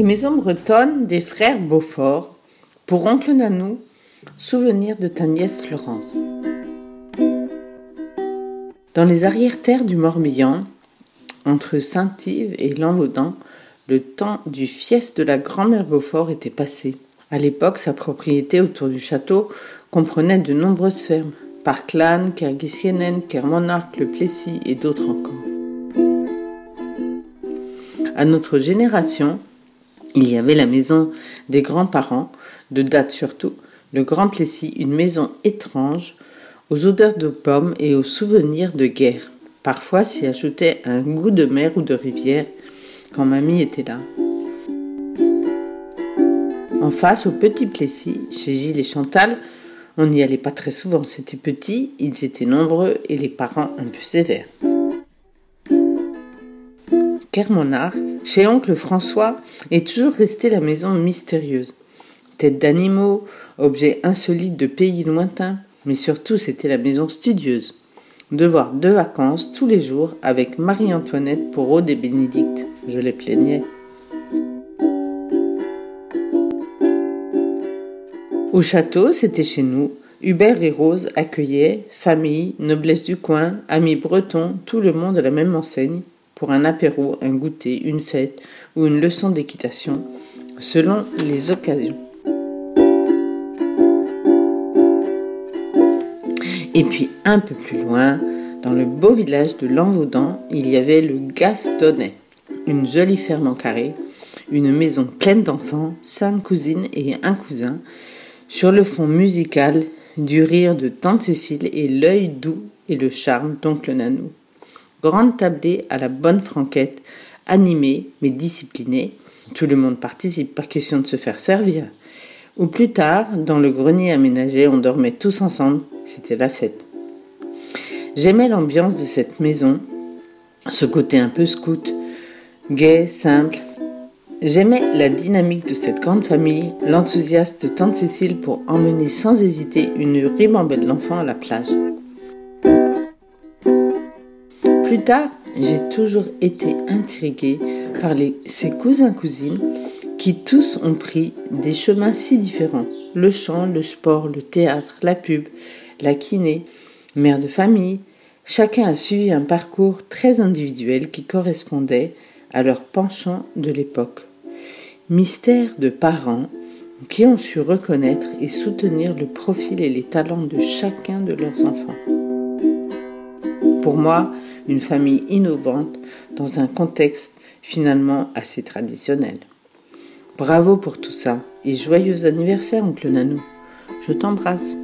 Maison bretonne des frères Beaufort, pour oncle Nanou, souvenir de ta nièce Florence. Dans les arrière-terres du Morbihan, entre Saint-Yves et Lanvaudan, le temps du fief de la grand-mère Beaufort était passé. À l'époque, sa propriété autour du château comprenait de nombreuses fermes, Parkland, Kerguissienen, Kermonarch, Le Plessis et d'autres encore. À notre génération, il y avait la maison des grands-parents, de date surtout, le Grand Plessis, une maison étrange, aux odeurs de pommes et aux souvenirs de guerre. Parfois s'y ajoutait un goût de mer ou de rivière quand mamie était là. En face, au Petit Plessis, chez Gilles et Chantal, on n'y allait pas très souvent. C'était petit, ils étaient nombreux et les parents un peu sévères. Kermonard, chez oncle François, est toujours restée la maison mystérieuse. Tête d'animaux, objets insolites de pays lointains, mais surtout c'était la maison studieuse. Devoir de vacances tous les jours avec Marie-Antoinette pour Aude et Bénédicte, je les plaignais. Au château, c'était chez nous. Hubert et Rose accueillaient famille, noblesse du coin, amis bretons, tout le monde à la même enseigne un apéro, un goûter, une fête ou une leçon d'équitation, selon les occasions. Et puis un peu plus loin, dans le beau village de Lanvaudan, il y avait le Gastonnet, une jolie ferme en carré, une maison pleine d'enfants, cinq cousines et un cousin, sur le fond musical du rire de tante Cécile et l'œil doux et le charme d'oncle Nanou grande tablée à la bonne franquette, animée mais disciplinée. Tout le monde participe, par question de se faire servir. Ou plus tard, dans le grenier aménagé, on dormait tous ensemble, c'était la fête. J'aimais l'ambiance de cette maison, ce côté un peu scout, gai, simple. J'aimais la dynamique de cette grande famille, l'enthousiasme de tante Cécile pour emmener sans hésiter une ribambelle d'enfants à la plage. Plus tard, j'ai toujours été intriguée par les, ses cousins-cousines qui tous ont pris des chemins si différents. Le chant, le sport, le théâtre, la pub, la kiné, mère de famille, chacun a suivi un parcours très individuel qui correspondait à leur penchant de l'époque. Mystère de parents qui ont su reconnaître et soutenir le profil et les talents de chacun de leurs enfants. Pour moi, une famille innovante dans un contexte finalement assez traditionnel. Bravo pour tout ça et joyeux anniversaire, oncle Nanou. Je t'embrasse.